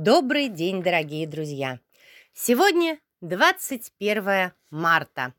Добрый день, дорогие друзья! Сегодня 21 марта,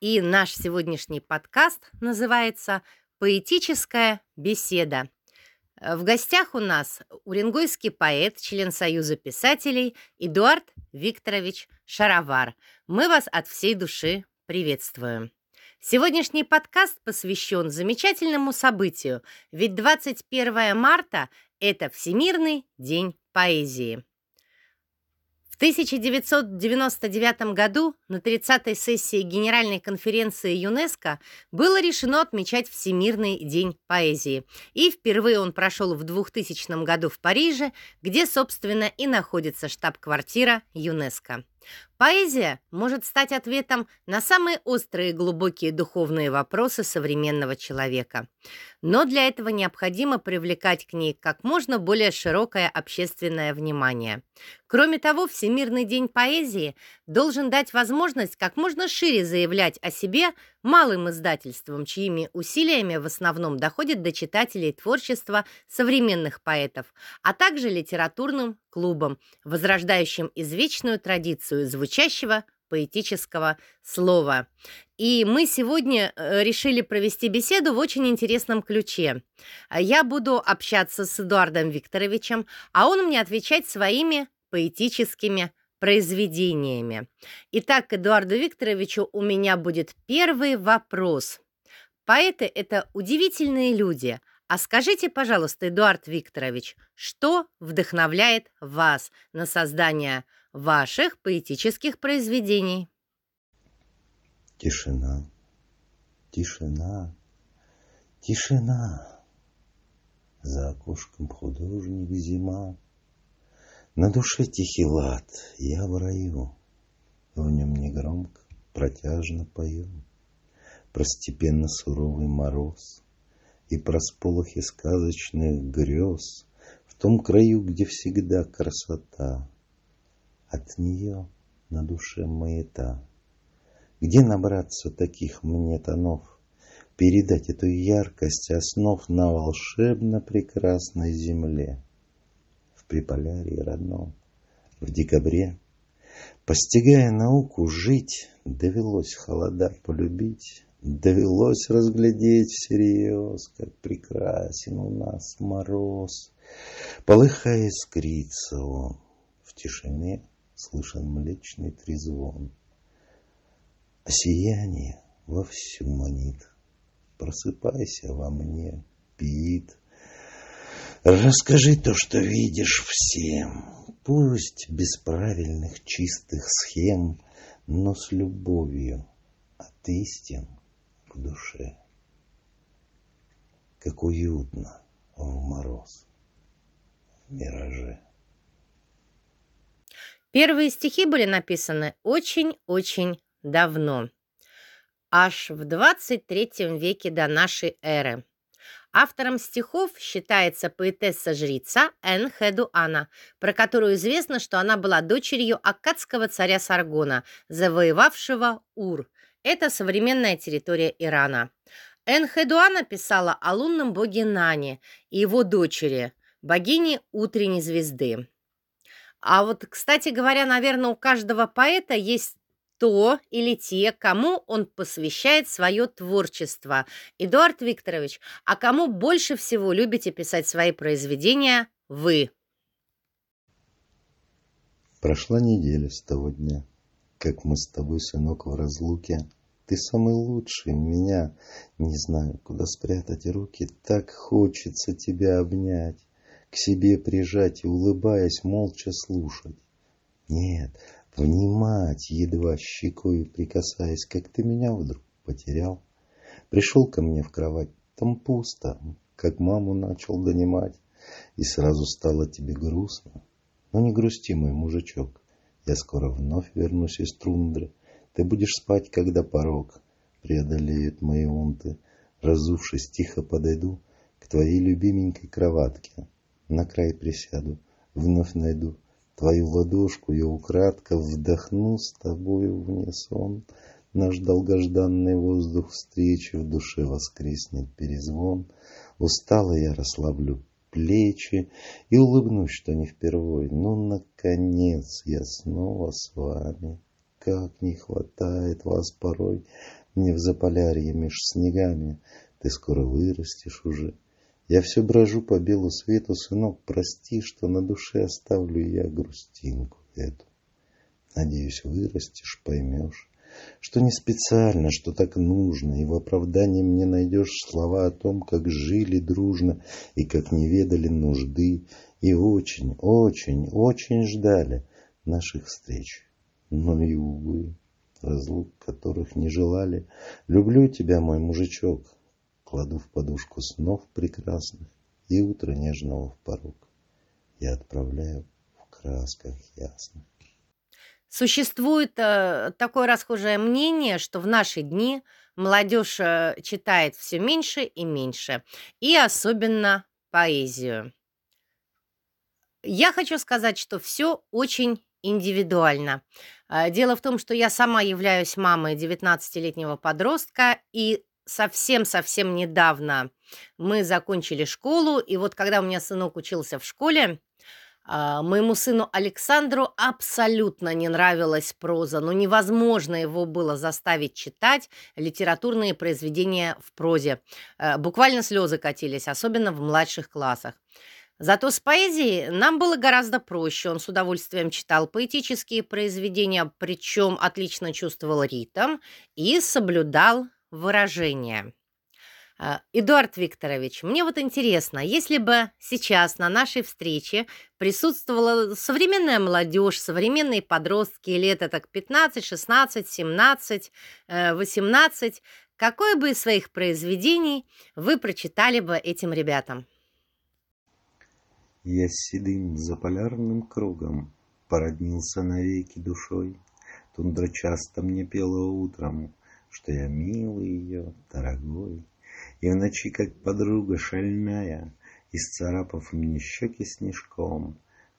и наш сегодняшний подкаст называется «Поэтическая беседа». В гостях у нас уренгойский поэт, член Союза писателей Эдуард Викторович Шаровар. Мы вас от всей души приветствуем. Сегодняшний подкаст посвящен замечательному событию, ведь 21 марта – это Всемирный день поэзии. В 1999 году на 30-й сессии Генеральной конференции ЮНЕСКО было решено отмечать Всемирный день поэзии. И впервые он прошел в 2000 году в Париже, где, собственно, и находится штаб-квартира ЮНЕСКО. Поэзия может стать ответом на самые острые и глубокие духовные вопросы современного человека. Но для этого необходимо привлекать к ней как можно более широкое общественное внимание. Кроме того, Всемирный день поэзии должен дать возможность как можно шире заявлять о себе малым издательствам, чьими усилиями в основном доходит до читателей творчества современных поэтов, а также литературным клубам, возрождающим извечную традицию звучащего поэтического слова. И мы сегодня э, решили провести беседу в очень интересном ключе. Я буду общаться с Эдуардом Викторовичем, а он мне отвечать своими поэтическими произведениями. Итак, Эдуарду Викторовичу у меня будет первый вопрос. Поэты – это удивительные люди. А скажите, пожалуйста, Эдуард Викторович, что вдохновляет вас на создание ваших поэтических произведений? Тишина, тишина, тишина. За окошком художник зима. На душе тихий лад, я в раю. В нем негромко, протяжно пою. Про степенно суровый мороз И про сполохи сказочных грез В том краю, где всегда красота — от нее на душе маята. Где набраться таких мне тонов, Передать эту яркость основ На волшебно прекрасной земле? В Приполярье родном, в декабре, Постигая науку жить, Довелось холода полюбить, Довелось разглядеть всерьез, Как прекрасен у нас мороз. Полыхая искрится он в тишине, слышен млечный трезвон. А сияние вовсю манит. Просыпайся во мне, пит. Расскажи то, что видишь всем. Пусть без правильных чистых схем, но с любовью от истин к душе. Как уютно в мороз, в мираже. Первые стихи были написаны очень-очень давно, аж в 23 веке до нашей эры. Автором стихов считается поэтесса-жрица Эн Хедуана, про которую известно, что она была дочерью аккадского царя Саргона, завоевавшего Ур. Это современная территория Ирана. Эн Хедуана писала о лунном боге Нане и его дочери, богине утренней звезды. А вот, кстати говоря, наверное, у каждого поэта есть то или те, кому он посвящает свое творчество. Эдуард Викторович, а кому больше всего любите писать свои произведения вы? Прошла неделя с того дня, как мы с тобой, сынок, в разлуке. Ты самый лучший меня. Не знаю, куда спрятать руки. Так хочется тебя обнять к себе прижать и, улыбаясь, молча слушать. Нет, внимать, едва щекой прикасаясь, как ты меня вдруг потерял. Пришел ко мне в кровать, там пусто, как маму начал донимать, и сразу стало тебе грустно. Но не грусти, мой мужичок, я скоро вновь вернусь из трундры. Ты будешь спать, когда порог преодолеет мои унты. Разувшись, тихо подойду к твоей любименькой кроватке на край присяду, вновь найду твою ладошку, я украдко вдохну с тобою в унисон. Наш долгожданный воздух встречи в душе воскреснет перезвон. Устало я расслаблю плечи и улыбнусь, что не впервой. Ну, наконец, я снова с вами. Как не хватает вас порой мне в заполярье меж снегами. Ты скоро вырастешь уже. Я все брожу по белу свету, сынок, прости, что на душе оставлю я грустинку эту. Надеюсь, вырастешь, поймешь, что не специально, что так нужно, и в оправдании мне найдешь слова о том, как жили дружно и как не ведали нужды, и очень, очень, очень ждали наших встреч. Но и, увы, разлук которых не желали, люблю тебя, мой мужичок, кладу в подушку снов прекрасных и утро нежного в порог. Я отправляю в красках ясных. Существует э, такое расхожее мнение, что в наши дни молодежь э, читает все меньше и меньше, и особенно поэзию. Я хочу сказать, что все очень индивидуально. Э, дело в том, что я сама являюсь мамой 19-летнего подростка, и совсем-совсем недавно мы закончили школу, и вот когда у меня сынок учился в школе, а, моему сыну Александру абсолютно не нравилась проза, но невозможно его было заставить читать литературные произведения в прозе. Э, буквально слезы катились, особенно в младших классах. Зато с поэзией нам было гораздо проще. Он с удовольствием читал поэтические произведения, причем отлично чувствовал ритм и соблюдал выражение. А, Эдуард Викторович, мне вот интересно, если бы сейчас на нашей встрече присутствовала современная молодежь, современные подростки лет так 15, 16, 17, 18, какое бы из своих произведений вы прочитали бы этим ребятам? Я седым заполярным кругом породнился навеки душой. Тундра часто мне пела утром, что я милый ее, дорогой. И в ночи, как подруга шальная, Исцарапав мне щеки снежком,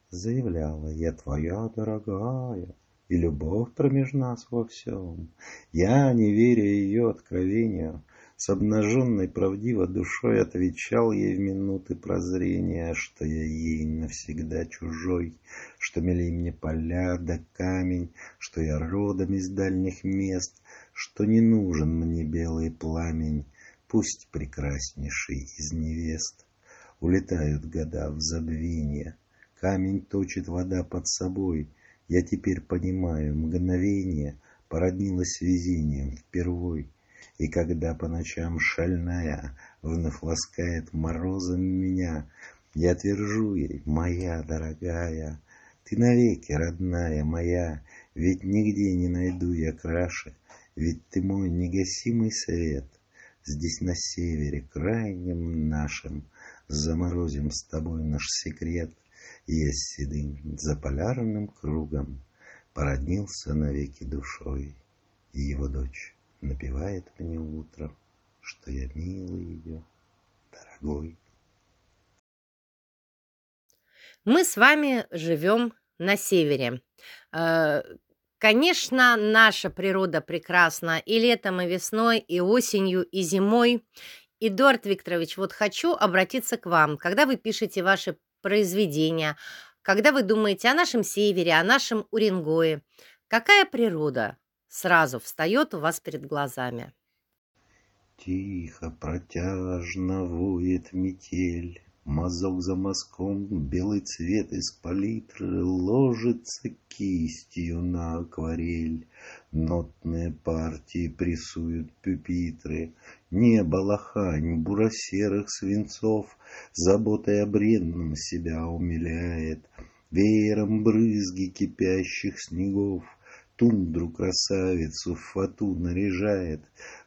Заявляла, я твоя дорогая, И любовь промеж нас во всем. Я, не веря ее откровению, С обнаженной правдиво душой Отвечал ей в минуты прозрения, Что я ей навсегда чужой, Что мили мне поля да камень, Что я родом из дальних мест, Что не нужен мне белый пламень, Пусть прекраснейший из невест Улетают года в забвение, Камень точит вода под собой. Я теперь понимаю, мгновение Породнилось везением впервой. И когда по ночам шальная Вновь ласкает морозом меня, Я твержу ей, моя дорогая, Ты навеки, родная моя, Ведь нигде не найду я краше, Ведь ты мой негасимый свет — Здесь на севере, крайнем нашем, Заморозим с тобой наш секрет. Я с седым заполярным кругом Породнился навеки душой, его дочь напевает мне утром, Что я милый ее, дорогой. Мы с вами живем на севере. Э, Конечно, наша природа прекрасна и летом, и весной, и осенью, и зимой. Эдуард Викторович, вот хочу обратиться к вам. Когда вы пишете ваши произведения, когда вы думаете о нашем севере, о нашем Уренгое, какая природа сразу встает у вас перед глазами? Тихо, протяжно воет метель, Мазок за мазком, белый цвет из палитры Ложится кистью на акварель. Нотные партии прессуют пюпитры. Небо лохань буро-серых свинцов Заботой о бренном себя умиляет. Веером брызги кипящих снегов Тундру красавицу в фату наряжает,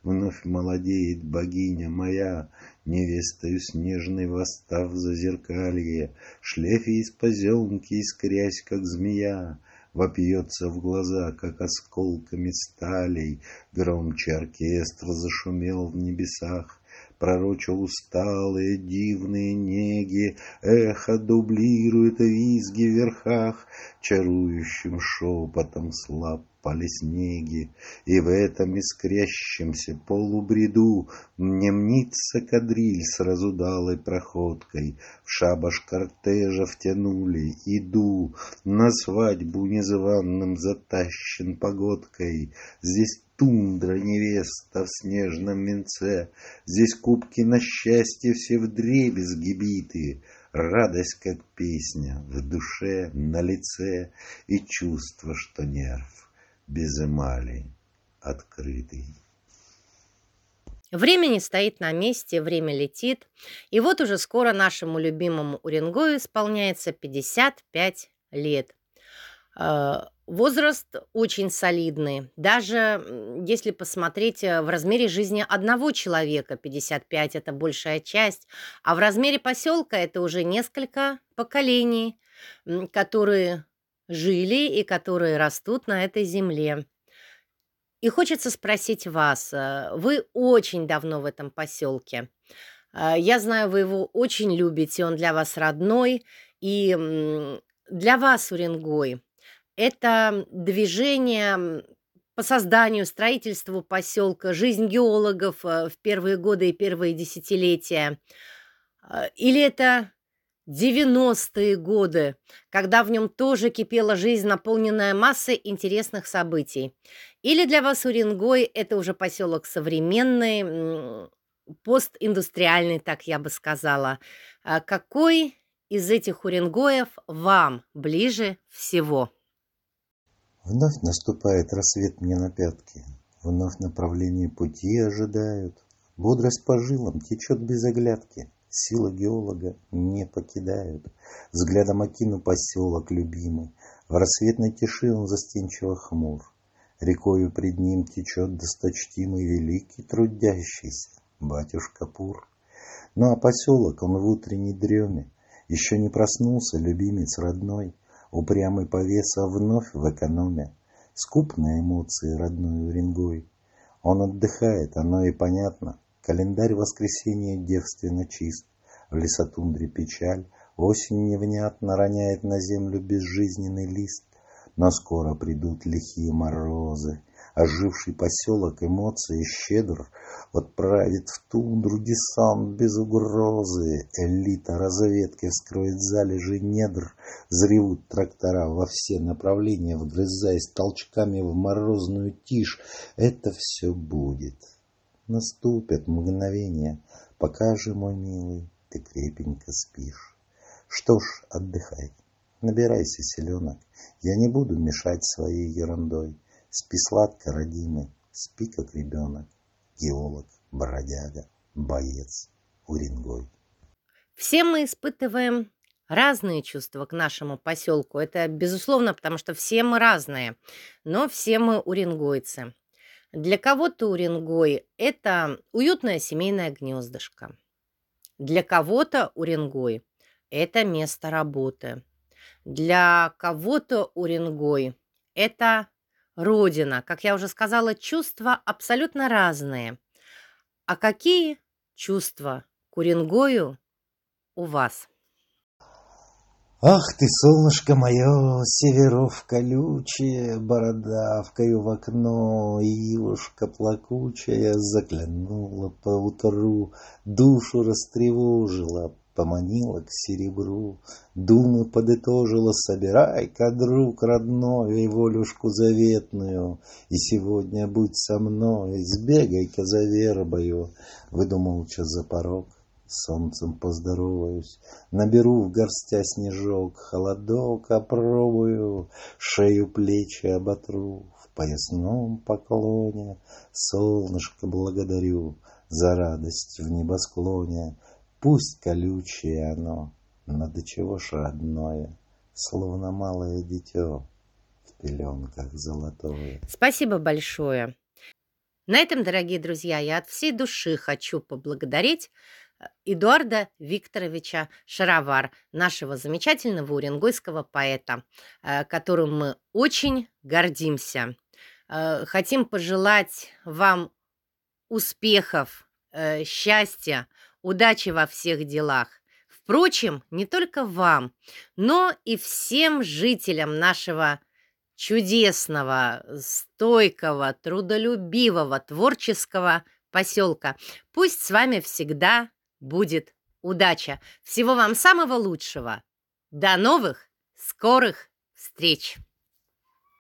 Вновь молодеет богиня моя, Невестою снежной восстав за зеркалье, Шлейфе из поземки, искрясь, как змея, Вопьется в глаза, как осколками сталей, Громче оркестр зашумел в небесах, Пророчил усталые дивные неги, Эхо дублирует визги в верхах, Чарующим шепотом слаб пали снеги, И в этом искрящемся полубреду Мне мнится кадриль с разудалой проходкой, В шабаш кортежа втянули, иду, На свадьбу незваным затащен погодкой. Здесь тундра невеста в снежном венце, Здесь кубки на счастье все вдребезги биты, Радость, как песня, в душе, на лице, И чувство, что нерв без эмали, открытый. Время не стоит на месте, время летит. И вот уже скоро нашему любимому Уренгою исполняется 55 лет. Возраст очень солидный. Даже если посмотреть э, в размере жизни одного человека, 55 – это большая часть, а в размере поселка это уже несколько поколений, которые жили и которые растут на этой земле. И хочется спросить вас, э, вы очень давно в этом поселке. Э, я знаю, вы его очень любите, он для вас родной. И для вас, Уренгой, это движение по созданию, строительству поселка, жизнь геологов э, в первые годы и первые десятилетия. Или это 90-е годы, когда в нем тоже кипела жизнь, наполненная массой интересных событий. Или для вас Уренгой это уже поселок современный, постиндустриальный, так я бы сказала. А какой из этих Уренгоев вам ближе всего? Вновь наступает рассвет мне на пятки, Вновь направление пути ожидают. Бодрость по жилам течет без оглядки. Сила геолога не покидают. Взглядом окину поселок любимый. В рассветной тиши он застенчиво хмур. Рекою пред ним течет досточтимый великий трудящийся батюшка Пур. Ну а поселок он в утренней дреме. Еще не проснулся любимец родной, Упрямый повеса вновь в экономе. Скуп на эмоции родной Уренгой. Он отдыхает, оно и понятно. Календарь воскресенья девственно чист, В лесотундре печаль, осень невнятно Роняет на землю безжизненный лист. Но скоро придут лихие морозы, Оживший поселок эмоции щедр Отправит в тундру десант без угрозы. Элита разведки вскроет залежи недр, Зревут трактора во все направления, Вгрызаясь толчками в морозную тишь. Это все будет. Наступят мгновения, пока же, мой милый, ты крепенько спишь. Что ж, отдыхай, набирайся селенок, я не буду мешать своей ерундой. Спи сладко, родимый, спи как ребенок, геолог, бродяга, боец, уренгой. Все мы испытываем разные чувства к нашему поселку. Это безусловно, потому что все мы разные, но все мы уренгойцы. Для кого-то Уренгой – это уютное семейное гнездышко. Для кого-то Уренгой – это место работы. Для кого-то Уренгой – это родина. Как я уже сказала, чувства абсолютно разные. А какие чувства к Уренгою у вас? Ах ты, солнышко мое, северов колючее, Бородавкою в окно, Ивушка плакучая Заглянула поутру, Душу растревожила, Поманила к серебру, Думы подытожила, собирай-ка, друг родной, волюшку заветную, И сегодня будь со мной, Сбегай-ка за вербою, Выйду молча за порог, солнцем поздороваюсь, Наберу в горстя снежок, холодок опробую, Шею плечи оботру, в поясном поклоне Солнышко благодарю за радость в небосклоне. Пусть колючее оно, но до чего ж родное, Словно малое дитё в пеленках золотое. Спасибо большое. На этом, дорогие друзья, я от всей души хочу поблагодарить Эдуарда Викторовича Шаровар, нашего замечательного уренгойского поэта, э, которым мы очень гордимся. Э, хотим пожелать вам успехов э, счастья, удачи во всех делах. Впрочем, не только вам, но и всем жителям нашего чудесного, стойкого, трудолюбивого, творческого поселка. Пусть с вами всегда будет удача. Всего вам самого лучшего. До новых скорых встреч!